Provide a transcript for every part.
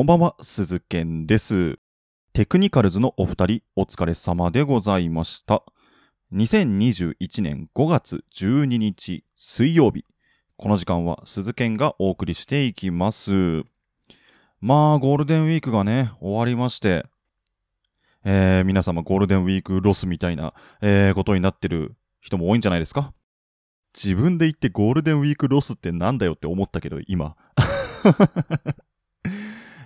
こんばんは、鈴健です。テクニカルズのお二人、お疲れ様でございました。2021年5月12日水曜日。この時間は鈴健がお送りしていきます。まあ、ゴールデンウィークがね、終わりまして、えー、皆様ゴールデンウィークロスみたいな、えー、ことになってる人も多いんじゃないですか自分で言ってゴールデンウィークロスってなんだよって思ったけど、今。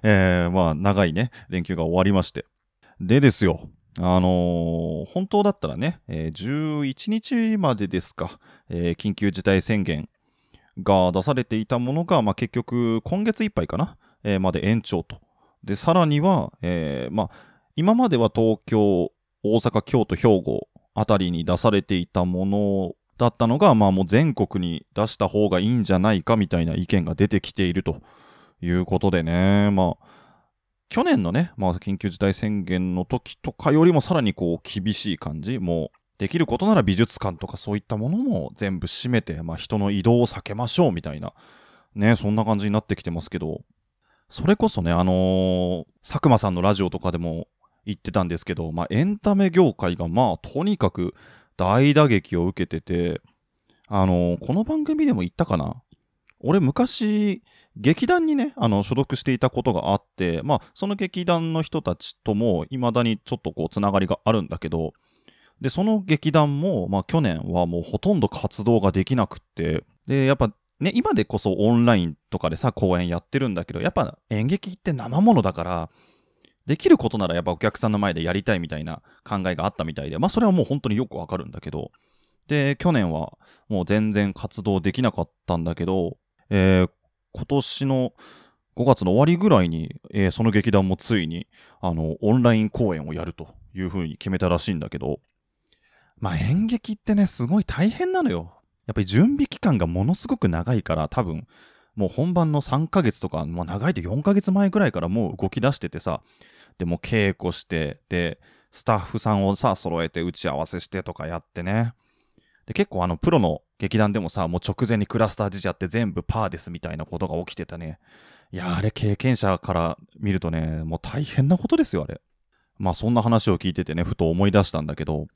えー、まあ、長いね、連休が終わりまして。でですよ、あのー本当だったらね、えー11日までですか、えー緊急事態宣言が出されていたものが、まあ、結局、今月いっぱいかな、えーまで延長と。で、さらには、えーまあ、今までは東京、大阪、京都、兵庫あたりに出されていたものだったのが、まあもう全国に出した方がいいんじゃないかみたいな意見が出てきているということでね、まあ、去年のね、まあ緊急事態宣言の時とかよりもさらにこう厳しい感じ、もうできることなら美術館とかそういったものも全部閉めて、まあ人の移動を避けましょうみたいな、ね、そんな感じになってきてますけど、それこそね、あのー佐久間さんのラジオとかでも言ってたんですけど、まあ、エンタメ業界がまあ、とにかく大打撃を受けてて、あのこの番組でも言ったかな俺昔、劇団にね、あの、所属していたことがあって、まあ、その劇団の人たちとも、未だにちょっとこう、つながりがあるんだけど、で、その劇団も、まあ、去年はもうほとんど活動ができなくって、で、やっぱ、ね、今でこそオンラインとかでさ、公演やってるんだけど、やっぱ演劇って生ものだから、できることならやっぱお客さんの前でやりたいみたいな考えがあったみたいで、まあそれはもう本当によくわかるんだけど、で、去年はもう全然活動できなかったんだけど、えー今年の5月の終わりぐらいに、えーその劇団もついに、あの、オンライン公演をやるというふうに決めたらしいんだけど、まあ演劇ってね、すごい大変なのよ。やっぱり準備期間がものすごく長いから、多分、もう本番の3ヶ月とか、もう長いと4ヶ月前ぐらいからもう動き出しててさ、でも稽古して、で、スタッフさんをさ、揃えて打ち合わせしてとかやってね。で、結構あの、プロの劇団でもさ、もう直前にクラスター時事やって全部パーですみたいなことが起きてたね。いや、あれ経験者から見るとね、もう大変なことですよ、あれ。まあそんな話を聞いててね、ふと思い出したんだけど、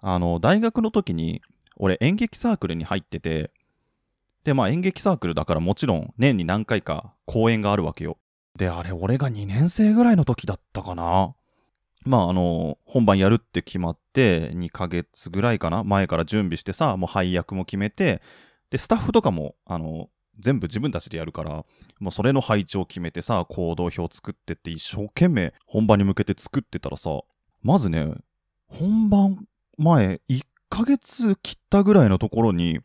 あの、大学の時に、俺演劇サークルに入ってて、で、まあ演劇サークルだからもちろん年に何回か公演があるわけよ。で、あれ、俺が2年生ぐらいの時だったかな。まあ、あの、本番やるって決まって、2ヶ月ぐらいかな、前から準備してさ、もう配役も決めて、で、スタッフとかも、あの、全部自分たちでやるから、もうそれの配置を決めてさ、行動表作ってって一生懸命本番に向けて作ってたらさ、まずね、本番前1ヶ月切ったぐらいのところに、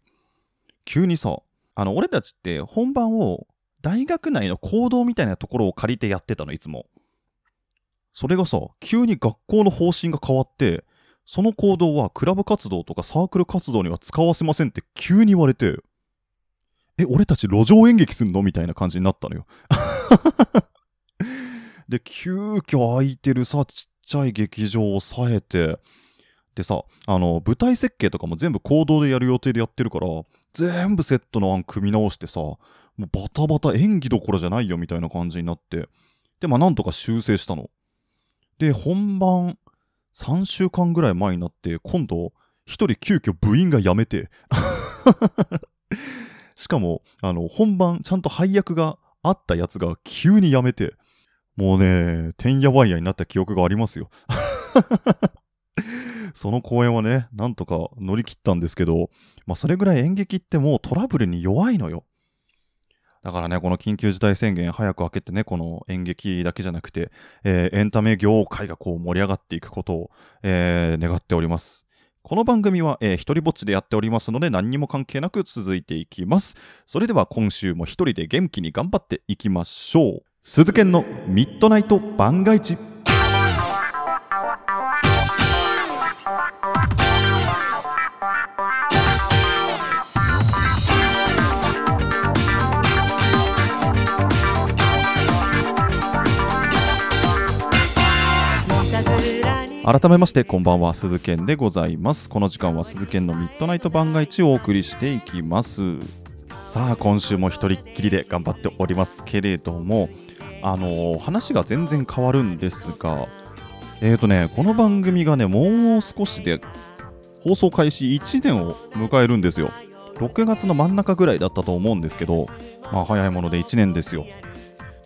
急にさ、あの、俺たちって本番を大学内の行動みたいなところを借りてやってたの、いつも。それがさ、急に学校の方針が変わって、その行動はクラブ活動とかサークル活動には使わせませんって急に言われて、え、俺たち路上演劇すんのみたいな感じになったのよ。で、急遽空いてるさ、ちっちゃい劇場を抑えて、でさ、あの、舞台設計とかも全部行動でやる予定でやってるから、全部セットの案組み直してさ、もうバタバタ演技どころじゃないよみたいな感じになって、で、まあなんとか修正したの。で、本番3週間ぐらい前になって、今度、一人急遽部員が辞めて、しかも、あの、本番ちゃんと配役があったやつが急に辞めて、もうね、てんやわんやになった記憶がありますよ。その公演はね、なんとか乗り切ったんですけど、まあそれぐらい演劇ってもうトラブルに弱いのよ。だからね、この緊急事態宣言早く明けてね、この演劇だけじゃなくて、えーエンタメ業界がこう盛り上がっていくことを、えー願っております。この番組は、えー一人ぼっちでやっておりますので何にも関係なく続いていきます。それでは今週も一人で元気に頑張っていきましょう。鈴剣のミッドナイト番外地。改めましてこんばんは鈴研でございますこの時間は鈴研のミッドナイト番外地をお送りしていきますさあ今週も一人っきりで頑張っておりますけれどもあの話が全然変わるんですが、えーとね、この番組がね、もう少しで放送開始1年を迎えるんですよ。6月の真ん中ぐらいだったと思うんですけど、まあ早いもので1年ですよ。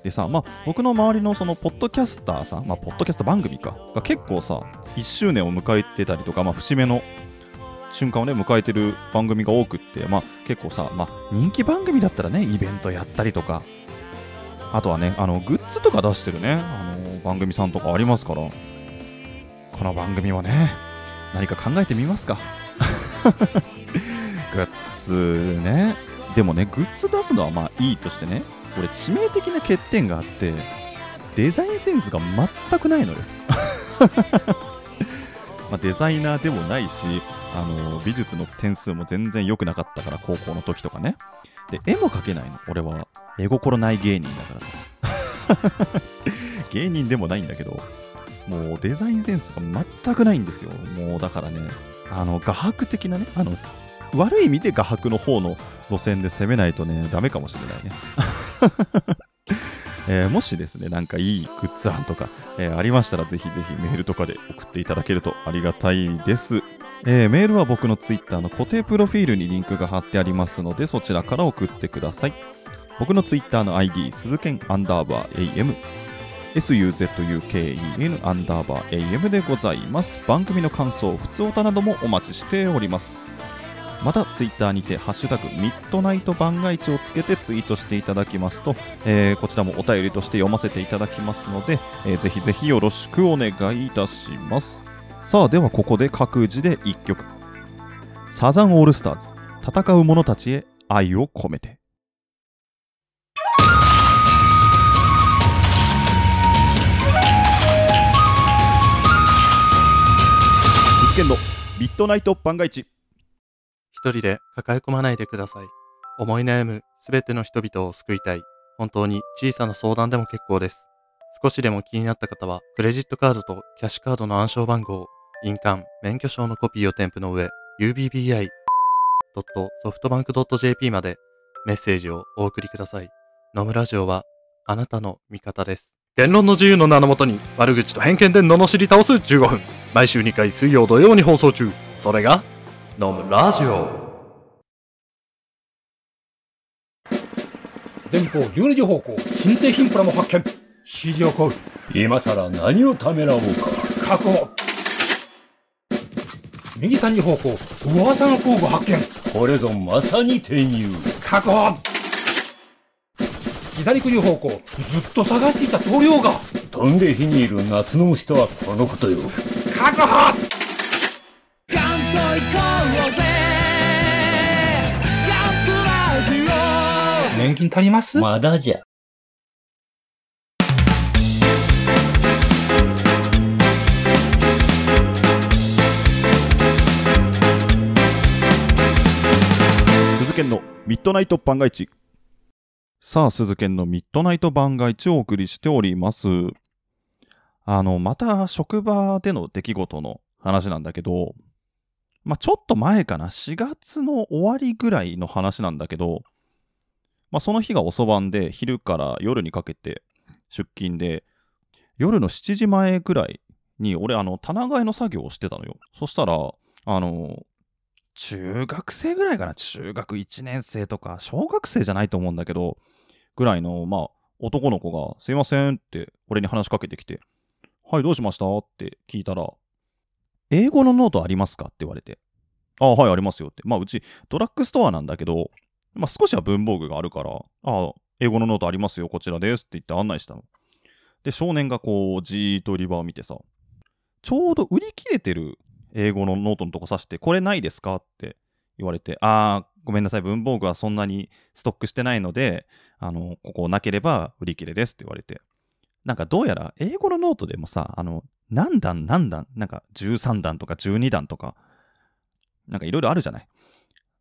でさ、まあ僕の周りのそのポッドキャスターさん、まあポッドキャスト番組か、が結構さ、1周年を迎えてたりとか、まあ節目の瞬間をね、迎えてる番組が多くって、まあ結構さ、まあ人気番組だったらね、イベントやったりとか、あとはね、あの、グッズとか出してるね、あの、番組さんとかありますから、この番組はね、何か考えてみますか グッズね。でもね、グッズ出すのはまあいいとしてね、これ致命的な欠点があって、デザインセンスが全くないのよ。ま、デザイナーでもないし、あの美術の点数も全然良くなかったから、高校の時とかね。で、絵も描けないの。俺は、絵心ない芸人だからさ。芸人でもないんだけど、もうデザインセンスが全くないんですよ。もうだからね、あの、画伯的なね、あの、悪い意味で画伯の方の路線で攻めないとね、ダメかもしれないね。えー、もしですね、なんかいいグッズ案とか、えー、ありましたら、ぜひぜひメールとかで送っていただけるとありがたいです。えー、メールは僕の Twitter の固定プロフィールにリンクが貼ってありますので、そちらから送ってください。僕の Twitter の ID、鈴剣アンダーバー AM、suzuken アンダーバー AM でございます。番組の感想、普通歌などもお待ちしております。また、ツイッターにて、ハッシュタグ、ミッドナイト番外地をつけてツイートしていただきますと、えー、こちらもお便りとして読ませていただきますので、えー、ぜひぜひよろしくお願いいたします。さあ、ではここで各自で1曲。サザンオールスターズ、戦う者たちへ愛を込めて。実験のミッドナイト番外地。一人で抱え込まないでください。思い悩むすべての人々を救いたい。本当に小さな相談でも結構です。少しでも気になった方は、クレジットカードとキャッシュカードの暗証番号、印鑑、免許証のコピーを添付の上、ubbi.softbank.jp までメッセージをお送りください。野村ラジオはあなたの味方です。言論の自由の名のもとに悪口と偏見で罵り倒す15分。毎週2回水曜土曜に放送中。それが飲むラジオ。前方12時方向新製品プラも発見。指示を行う今さら何をためらおうか。確保。右3時方向噂の工具発見。これぞまさに転入。確保。左9時方向ずっと探していた棟梁が。飛んで火にいる夏の虫とはこのことよ。確保年金足ります？まだじゃ。鈴研のミッドナイト番外地。さあ、鈴研のミッドナイト番外地をお送りしております。あの、また職場での出来事の話なんだけど、まあ、ちょっと前かな、4月の終わりぐらいの話なんだけど、まあ、その日が遅番で、昼から夜にかけて出勤で、夜の7時前ぐらいに、俺、あの、棚替えの作業をしてたのよ。そしたら、あの、中学生ぐらいかな？中学1年生とか、小学生じゃないと思うんだけど、ぐらいの、まあ、男の子が、すいませんって、俺に話しかけてきて、はい、どうしました？って聞いたら、英語のノートありますか？って言われて、ああ、はい、ありますよって。まあ、うち、ドラッグストアなんだけど、まあ、少しは文房具があるから、ああ、英語のノートありますよ、こちらですって言って案内したの。で、少年がこう、じーっと売り場を見てさ、ちょうど売り切れてる英語のノートのとこ指して、これないですか？って言われて、ああ、ごめんなさい、文房具はそんなにストックしてないので、あの、ここなければ売り切れですって言われて。なんかどうやら英語のノートでもさ、あの、何段何段、なんか13段とか12段とか、なんかいろいろあるじゃない。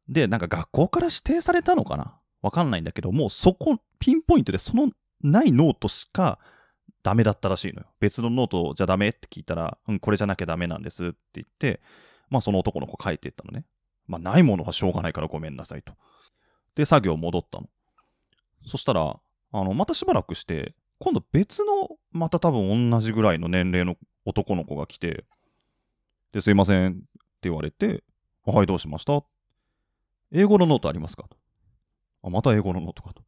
で、なんか学校から指定されたのかな？わかんないんだけど、もうそこ、ピンポイントでそのないノートしかダメだったらしいのよ。別のノートじゃダメって聞いたら、うん、これじゃなきゃダメなんですって言って、まあその男の子帰っていったのね。まあないものはしょうがないからごめんなさいと。で、作業戻ったの。そしたら、あの、またしばらくして、今度別の、また多分同じぐらいの年齢の男の子が来て、で、すいませんって言われて、はい、どうしました？英語のノートありますか？と。あ、また英語のノートかと。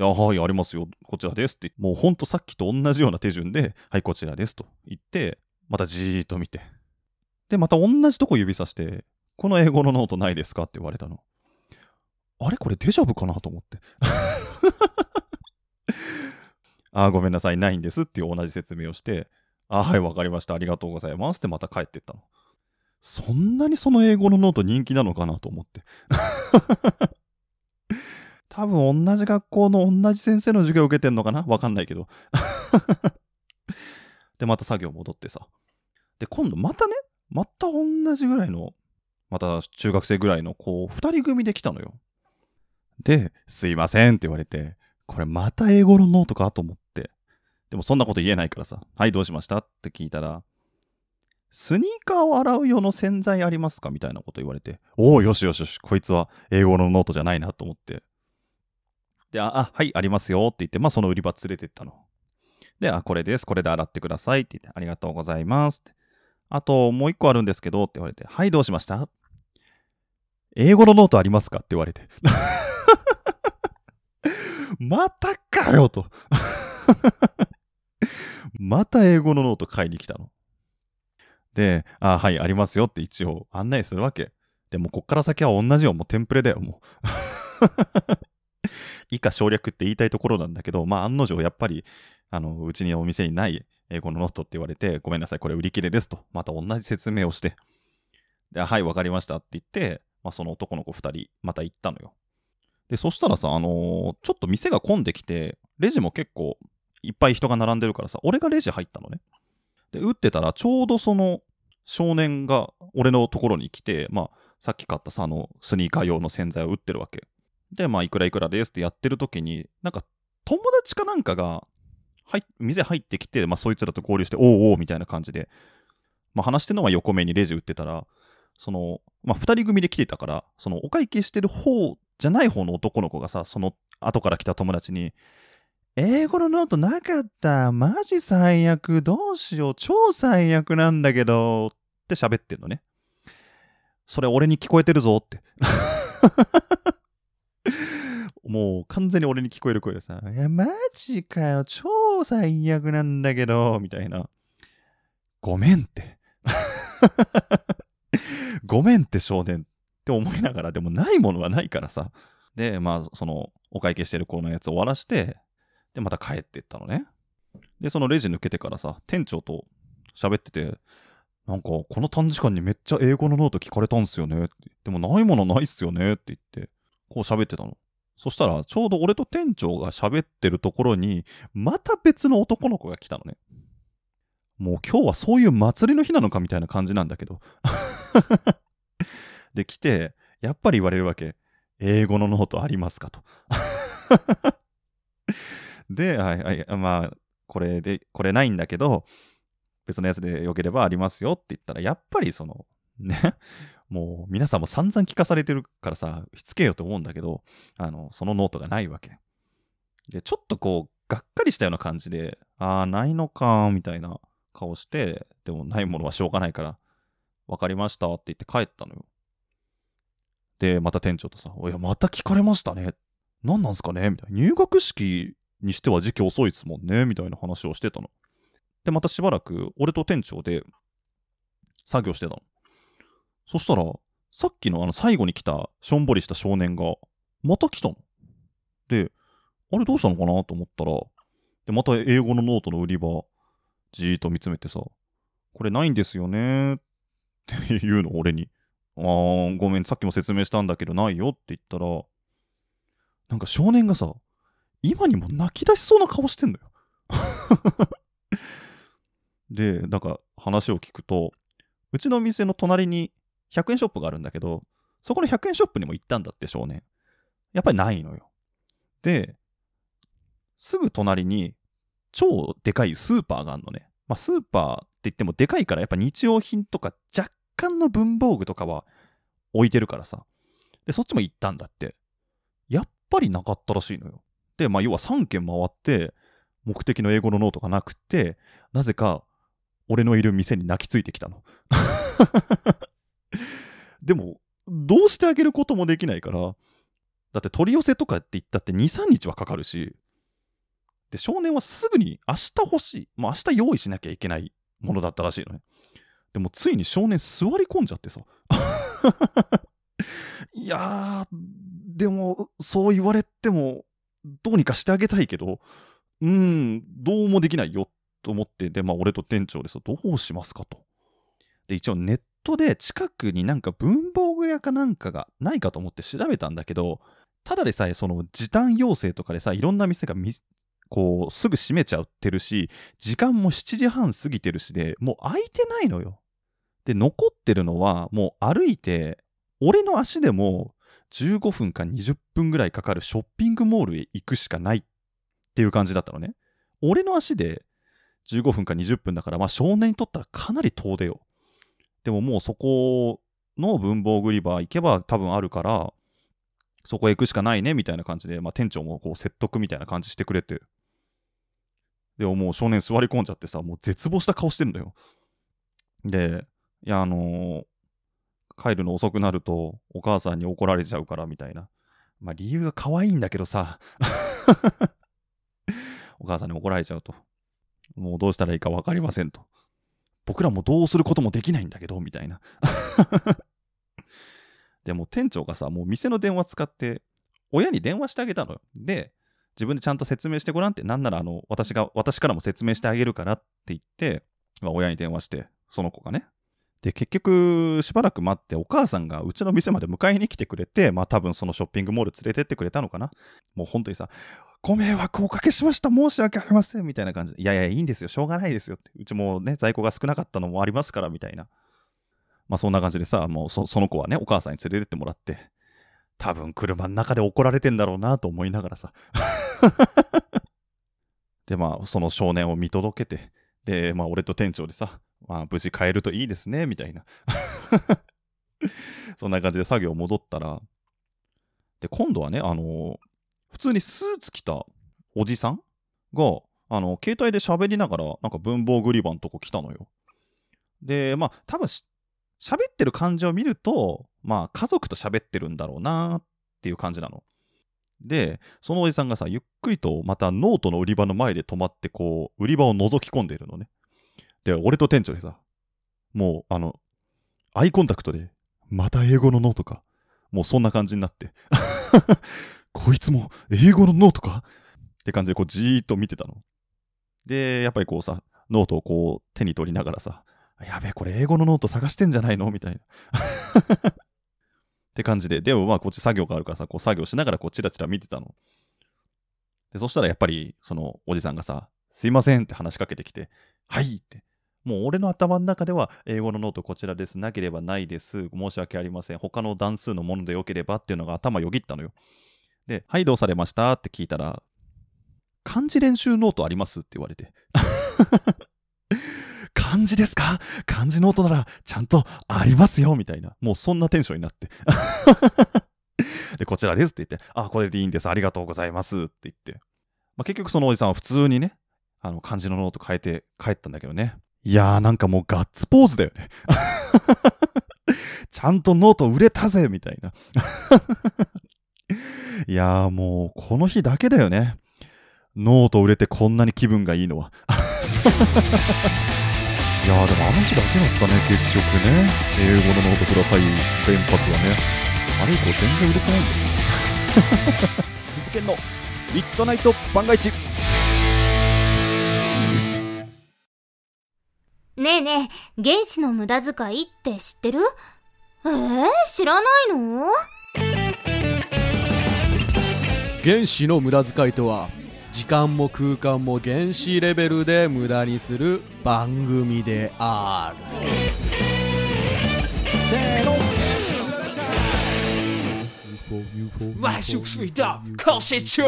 あ、はい、ありますよ。こちらですって。もうほんとさっきと同じような手順で、はい、こちらですと言って、またじーっと見て。で、また同じとこ指さして、この英語のノートないですかって言われたの。あれ？これデジャブかなと思って。あ、ごめんなさい、ないんですっていう同じ説明をして、あ、はい、わかりました。ありがとうございますってまた帰ってったの。そんなにその英語のノート人気なのかなと思って。多分同じ学校の同じ先生の授業を受けてんのかな？わかんないけど。で、また作業戻ってさ。で、今度またね、また同じぐらいの、また中学生ぐらいの子、二人組で来たのよ。で、すいませんって言われて、これまた英語のノートかと思って。でもそんなこと言えないからさ、はい、どうしました？って聞いたら、スニーカーを洗う用の洗剤ありますか？みたいなこと言われて、おお、よしよしよし、こいつは英語のノートじゃないなと思って。で、あ、あはい、ありますよって言って、まあその売り場連れてったの。で、あ、これです、これで洗ってくださいって言って、ありがとうございますって。あと、もう一個あるんですけどって言われて、はい、どうしました？英語のノートありますか？って言われて。またかよと。また英語のノート買いに来たの。で、あ、はい、ありますよって一応案内するわけ。でも、こっから先は同じよ。もうテンプレだよ、もう。以下省略って言いたいところなんだけど、まあ、案の定、やっぱり、あの、うちにお店にない英語のノートって言われて、ごめんなさい、これ売り切れですと。また同じ説明をして。で、はい、わかりましたって言って、まあ、その男の子二人、また行ったのよ。で、そしたらさ、あのーちょっと店が混んできて、レジも結構いっぱい人が並んでるからさ、俺がレジ入ったのね。で、打ってたら、ちょうどその少年が俺のところに来て、まあ、さっき買ったさ、あの、スニーカー用の洗剤を打ってるわけ。で、まあ、いくらいくらですってやってる時に、なんか、友達かなんかが、はい、店入ってきて、まあ、そいつらと合流して、おうおうみたいな感じで、まあ、話してるのは横目にレジ打ってたら、その、まあ、二人組で来てたから、その、お会計してる方じゃない方の男の子がさ、その、後から来た友達に、英語のノートなかった。マジ最悪。どうしよう。超最悪なんだけど。って喋ってんのね。それ俺に聞こえてるぞって。もう完全に俺に聞こえる声でさ、いや、マジかよ。超最悪なんだけど。みたいな。ごめんって。ごめんって少年って思いながら、でもないものはないからさ。で、まあ、その、お会計してる子のやつ終わらして、で、また帰ってったのね。で、そのレジ抜けてからさ、店長と喋ってて、なんか、この短時間にめっちゃ英語のノート聞かれたんすよねって。でも、ないものないっすよねって言って、こう喋ってたの。そしたら、ちょうど俺と店長が喋ってるところに、また別の男の子が来たのね。もう今日はそういう祭りの日なのかみたいな感じなんだけど。で、来て、やっぱり言われるわけ。英語のノートありますかと。で、はいはい、まあ、これで、これないんだけど、別のやつでよければありますよって言ったら、やっぱりその、ね、もう皆さんも散々聞かされてるからさ、しつけよと思うんだけど、あの、そのノートがないわけ。で、ちょっとこう、がっかりしたような感じで、ああ、ないのか、みたいな顔して、でもないものはしょうがないから、わかりましたって言って帰ったのよ。で、また店長とさ、おいや、また聞かれましたね。何なんすかね？みたいな。入学式にしては時期遅いですもんねみたいな話をしてたの。で、またしばらく、俺と店長で作業してたの。そしたら、さっきのあの最後に来た、しょんぼりした少年が、また来たの。で、あれどうしたのかなと思ったら、で、また英語のノートの売り場、じーっと見つめてさ、これないんですよねって言うの、俺に。あー、ごめん、さっきも説明したんだけど、ないよって言ったら、なんか少年がさ、今にも泣き出しそうな顔してんのよ。で、なんか話を聞くと、うちの店の隣に100円ショップがあるんだけど、そこの100円ショップにも行ったんだって少年。やっぱりないのよ。で、すぐ隣に超でかいスーパーがあるのね。まあスーパーって言ってもでかいからやっぱ日用品とか若干の文房具とかは置いてるからさ。で、そっちも行ったんだって。やっぱりなかったらしいのよ。で、まあ要は3軒回って、目的の英語のノートがなくて、なぜか俺のいる店に泣きついてきたの。でも、どうしてあげることもできないから、だって取り寄せとかって言ったって2、3日はかかるし、で、少年はすぐに明日欲しい、もう明日用意しなきゃいけないものだったらしいのね。でもついに少年座り込んじゃってさ。いやー、でも、そう言われても、どうにかしてあげたいけど、うん、どうもできないよと思って、で、まあ、俺と店長でさ、どうしますかと。で、一応ネットで近くになんか文房具屋かなんかがないかと思って調べたんだけど、ただでさえその時短要請とかでさ、いろんな店がみこう、すぐ閉めちゃってるし、時間も7時半過ぎてるしで、もう空いてないのよ。で、残ってるのは、もう歩いて、俺の足でも15分か20分ぐらいかかるショッピングモールへ行くしかないっていう感じだったのね。俺の足で15分か20分だから、まあ少年にとったらかなり遠出よ。でももうそこの文房具売り場行けば多分あるから、そこへ行くしかないねみたいな感じで、まあ店長もこう説得みたいな感じしてくれて。でももう少年座り込んじゃってさ、もう絶望した顔してんだよ。で、いや、あのー帰るの遅くなるとお母さんに怒られちゃうからみたいな。まあ理由が可愛いんだけどさ。お母さんに怒られちゃうと。もうどうしたらいいか分かりませんと。僕らもどうすることもできないんだけど、みたいな。でも店長がさ、もう店の電話使って、親に電話してあげたのよ。で、自分でちゃんと説明してごらんって、なんならあの、私が、私からも説明してあげるからって言って、まあ、親に電話して、その子がね。で、結局、しばらく待って、お母さんがうちの店まで迎えに来てくれて、まあ多分そのショッピングモール連れてってくれたのかな。もう本当にさ、ご迷惑をおかけしました、申し訳ありません、みたいな感じで、いやいや、いいんですよ、しょうがないですよって。うちもね、在庫が少なかったのもありますから、みたいな。まあそんな感じでさ、もうそその子はね、お母さんに連れてってもらって、多分車の中で怒られてんだろうなと思いながらさ。で、まあその少年を見届けて、で、まあ俺と店長でさ、まあ無事帰るといいですね、みたいな。そんな感じで作業戻ったら、で、今度はね、あの普通にスーツ着たおじさんが、あの、携帯で喋りながら、なんか文房具売り場のとこ来たのよ。で、まあ、多分し喋ってる感じを見ると、まあ、家族と喋ってるんだろうなっていう感じなの。で、そのおじさんがさ、ゆっくりとまたノートの売り場の前で止まって、こう、売り場を覗き込んでいるのね。で、俺と店長でさ、もう、あの、アイコンタクトで、また英語のノートか。もうそんな感じになって。こいつも英語のノートか？って感じでこうじーっと見てたの。で、やっぱりこうさ、ノートをこう手に取りながらさ、やべえ、これ英語のノート探してんじゃないの？みたいな。って感じで、でもまあこっち作業があるからさ、こう作業しながらこうチラチラ見てたの。で、そしたらやっぱりそのおじさんがさ、すいませんって話しかけてきて、はいって。もう俺の頭の中では英語のノートこちらです。なければないです。申し訳ありません。他の段数のものでよければっていうのが頭よぎったのよ。で、はい、どうされました？って聞いたら、漢字練習ノートあります？って言われて。漢字ですか？漢字ノートならちゃんとありますよみたいな。もうそんなテンションになって。で、こちらですって言って、あ、これでいいんです。ありがとうございますって言って。まあ、結局そのおじさんは普通にね、あの漢字のノート買えて帰ったんだけどね。いやーなんかもうガッツポーズだよね。ちゃんとノート売れたぜみたいな。いやーもうこの日だけだよね。ノート売れてこんなに気分がいいのは。いやーでもあの日だけだったね、結局ね。英語のノートください連発がね。あれ以降全然売れてないんだよね。鈴研のミッドナイト番外地ねえねえ、原子の無駄遣いって知ってる？えー、知らないの？原子の無駄遣いとは時間も空間も原子レベルで無駄にする番組である。せーの。万事水道考試中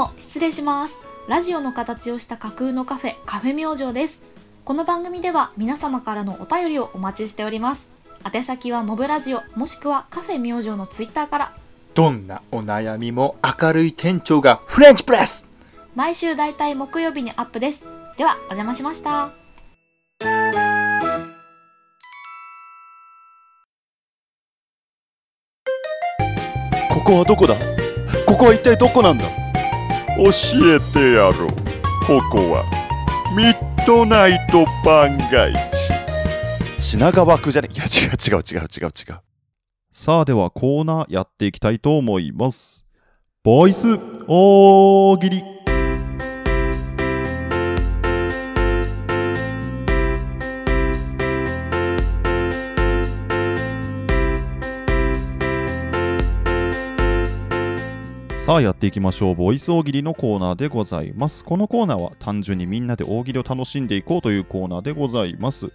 も、失礼します。ラジオの形をした架空のカフェ、カフェ明星です。この番組では皆様からのお便りをお待ちしております。宛先はモブラジオもしくはカフェ明星のツイッターからどんなお悩みも明るい店長がフレンチプレス毎週だいたい木曜日にアップですではお邪魔しましたここはどこだ？ここは一体どこなんだ？教えてやろう。ここは、ミッドナイト番外地。品川区じゃね？いや違う違う違う違う違う。さあではコーナーやっていきたいと思います。ボイス大喜利。さあやっていきましょう。ボイス大喜利のコーナーでございます。このコーナーは単純にみんなで大喜利を楽しんでいこうというコーナーでございます。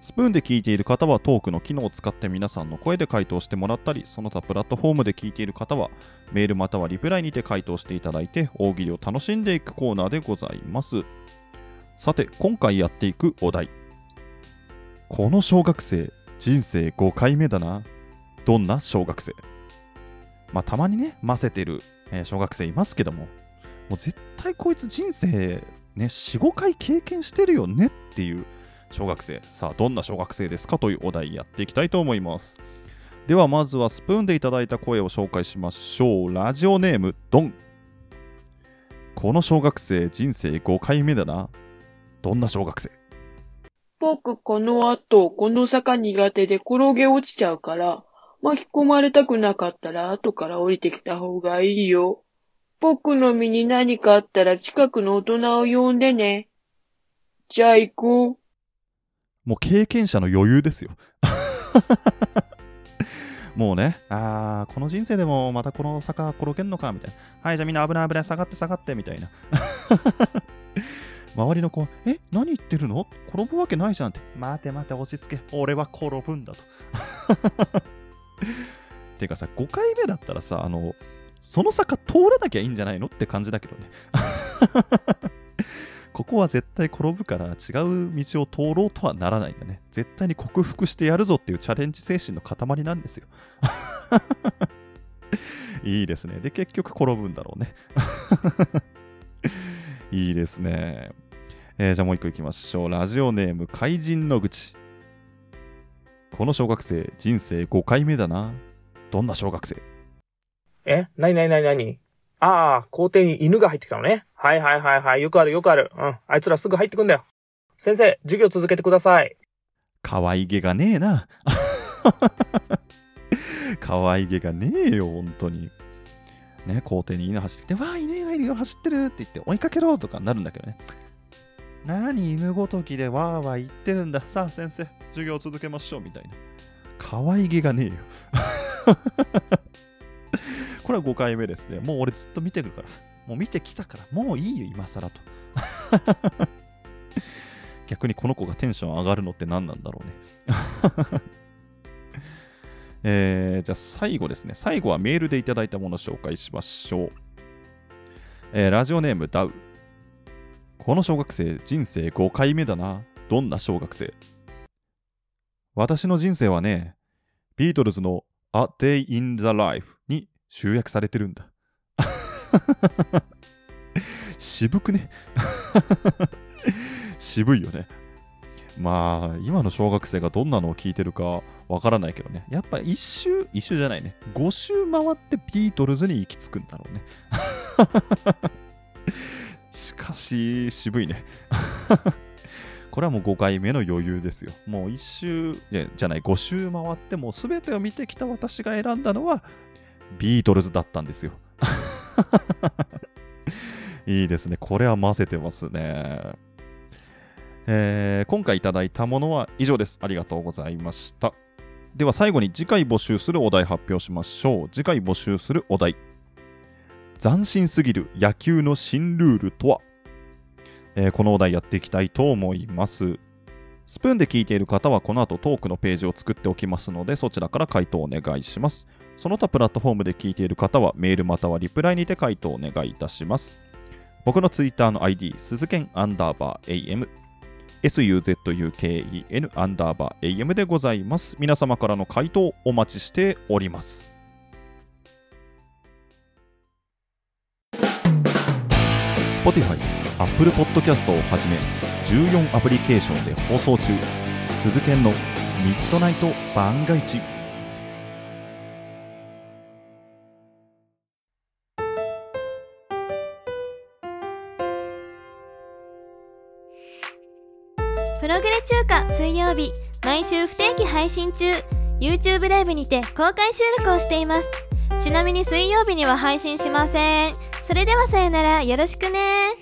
スプーンで聞いている方はトークの機能を使って皆さんの声で回答してもらったり、その他プラットフォームで聞いている方はメールまたはリプライにて回答していただいて大喜利を楽しんでいくコーナーでございます。さて、今回やっていくお題。この小学生、人生5回目だな。どんな小学生？まあ、たまにね、混ぜてる、え小学生いますけども、もう絶対こいつ人生ね、4、5回経験してるよねっていう小学生。さあ、どんな小学生ですかというお題やっていきたいと思います。では、まずはスプーンでいただいた声を紹介しましょう。ラジオネーム、ドン。この小学生、人生5回目だな。どんな小学生？僕、この後、この坂苦手で転げ落ちちゃうから、巻き込まれたくなかったら後から降りてきた方がいいよ。僕の身に何かあったら近くの大人を呼んでね。じゃあ行こう。もう経験者の余裕ですよ。もうね、あー、この人生でもまたこの坂転げんのかみたいな。はい、じゃあみんな危ない危ない、下がって下がってみたいな。周りの子は、え、何言ってるの？転ぶわけないじゃんって。待て待て、落ち着け。俺は転ぶんだと。てかさ、5回目だったらさ、あの、その坂通らなきゃいいんじゃないのって感じだけどね。ここは絶対転ぶから違う道を通ろうとはならないんだね。絶対に克服してやるぞっていうチャレンジ精神の塊なんですよ。いいですね。で、結局転ぶんだろうね。いいですね。えーじゃあもう一個いきましょう。ラジオネーム、怪人の口。この小学生、人生5回目だな。どんな小学生？え？なになになになに？ああ、校庭に犬が入ってきたのね。はいはいはいはい。よくあるよくある。うん。あいつらすぐ入ってくんだよ。先生、授業続けてください。可愛げがねえな。可愛げがねえよ、本当に。ね、校庭に犬走ってきて、わあ、犬がいるよ、走ってるって言って、追いかけろとかなるんだけどね。何犬ごときでわーわー言ってるんだ。さあ、先生、授業を続けましょう、みたいな。可愛げがねえよ。これは5回目ですね。もう俺ずっと見てるから。もう見てきたから。もういいよ、今更と。逆にこの子がテンション上がるのって何なんだろうね。えー、じゃあ最後ですね。最後はメールでいただいたものを紹介しましょう。えーラジオネームダウ。この小学生、人生5回目だな。どんな小学生？私の人生はね、ビートルズの A Day in the Life に集約されてるんだ。渋くね？渋いよね。まあ、今の小学生がどんなのを聞いてるかわからないけどね。やっぱ一周、一周じゃないね。5周回ってビートルズに行き着くんだろうね。しかし、渋いね。これはもう5回目の余裕ですよ。もう一周じゃじゃない、5周回ってもう全てを見てきた私が選んだのはビートルズだったんですよ。いいですね。これは混ぜてますね。えー今回いただいたものは以上です。ありがとうございました。では最後に次回募集するお題発表しましょう。次回募集するお題。斬新すぎる野球の新ルールとは、えーこのお題やっていきたいと思います。スプーンで聞いている方はこの後トークのページを作っておきますのでそちらから回答お願いします。その他プラットフォームで聞いている方はメールまたはリプライにて回答お願いいたします。僕のツイッターの ID、鈴剣アンダーバー AM。suzuken アンダーバー am でございます。皆様からの回答お待ちしております。Spotify、Apple Podcast をはじめ14アプリケーションで放送中。鈴研のミッドナイト番外地。プログレ中華水曜日。毎週不定期配信中。YouTube ライブにて公開収録をしています。ちなみに水曜日には配信しません。それではさよなら。よろしくね。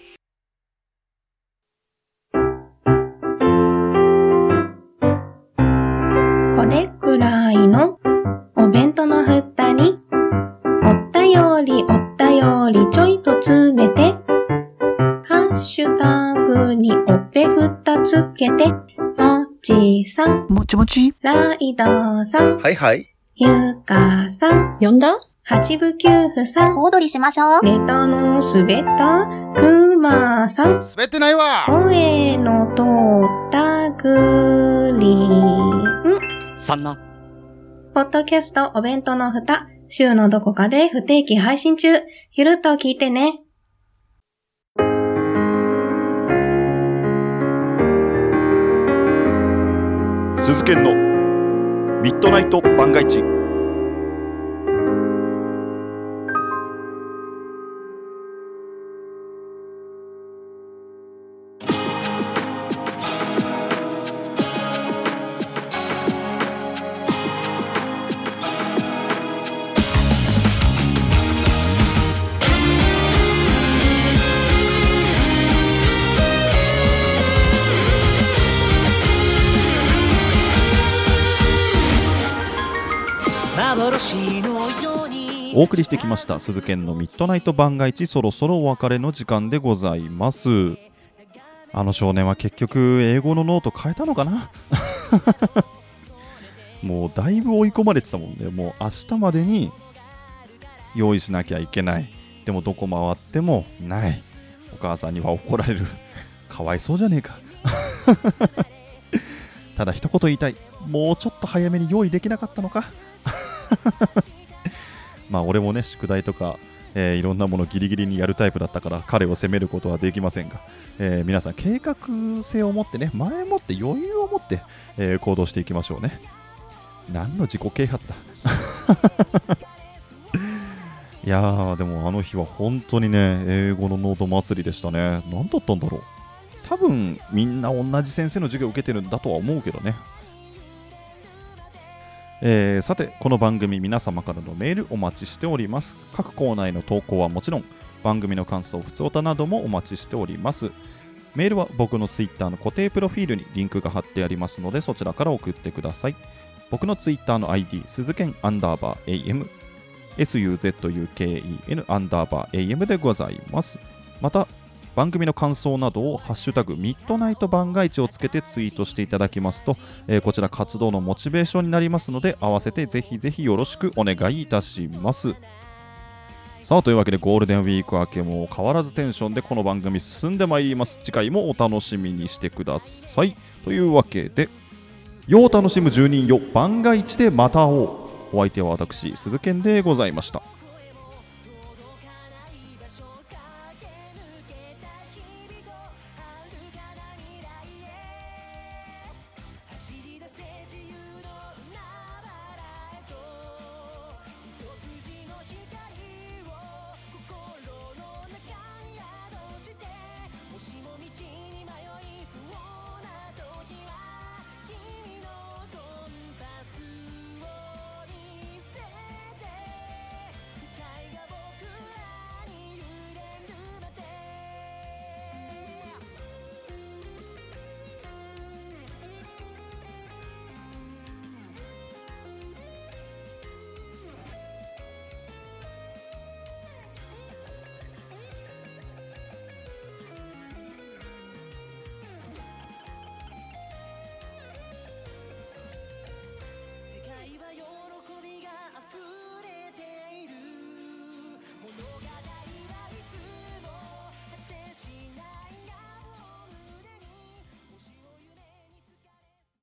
ち？ライドさん、はいはい。ゆかさん、呼んだ？八部九夫さん、小踊りしましょう。ネタの滑ったくまさん、滑ってないわ声の通ったグリーン。そんな。ポッドキャストお弁当の蓋、週のどこかで不定期配信中。ゆるっと聞いてね。鈴研のミッドナイト万が一。お送りしてきました鈴研のミッドナイト番外地そろそろお別れの時間でございます。あの少年は結局英語のノート買えたのかな？もうだいぶ追い込まれてたもんね。もう明日までに用意しなきゃいけない。でもどこ回ってもない。お母さんには怒られる。かわいそうじゃねえか。ただ一言言いたい。もうちょっと早めに用意できなかったのか？まあ俺もね宿題とか、えーいろんなものギリギリにやるタイプだったから彼を責めることはできませんが、えー皆さん計画性を持ってね前もって余裕を持って、えー行動していきましょうね。何の自己啓発だ？いやーでもあの日は本当にね英語のノート祭りでしたね。何だったんだろう？多分みんな同じ先生の授業を受けてるんだとは思うけどね。えーさてこの番組皆様からのメールお待ちしております。各コーナーへの投稿はもちろん番組の感想ふつおたなどもお待ちしております。メールは僕のツイッターの固定プロフィールにリンクが貼ってありますのでそちらから送ってください。僕のツイッターの ID 鈴剣アンダーバー AM suzuken アンダーバー AM でございます。また番組の感想などを「ハッシュタグミッドナイト番外地」をつけてツイートしていただきますと、えーこちら活動のモチベーションになりますので合わせてぜひぜひよろしくお願いいたします。さあというわけでゴールデンウィーク明けも変わらずテンションでこの番組進んでまいります。次回もお楽しみにしてください。というわけで世を楽しむ住人よ番外地でまた会おう。お相手は私鈴賢でございました。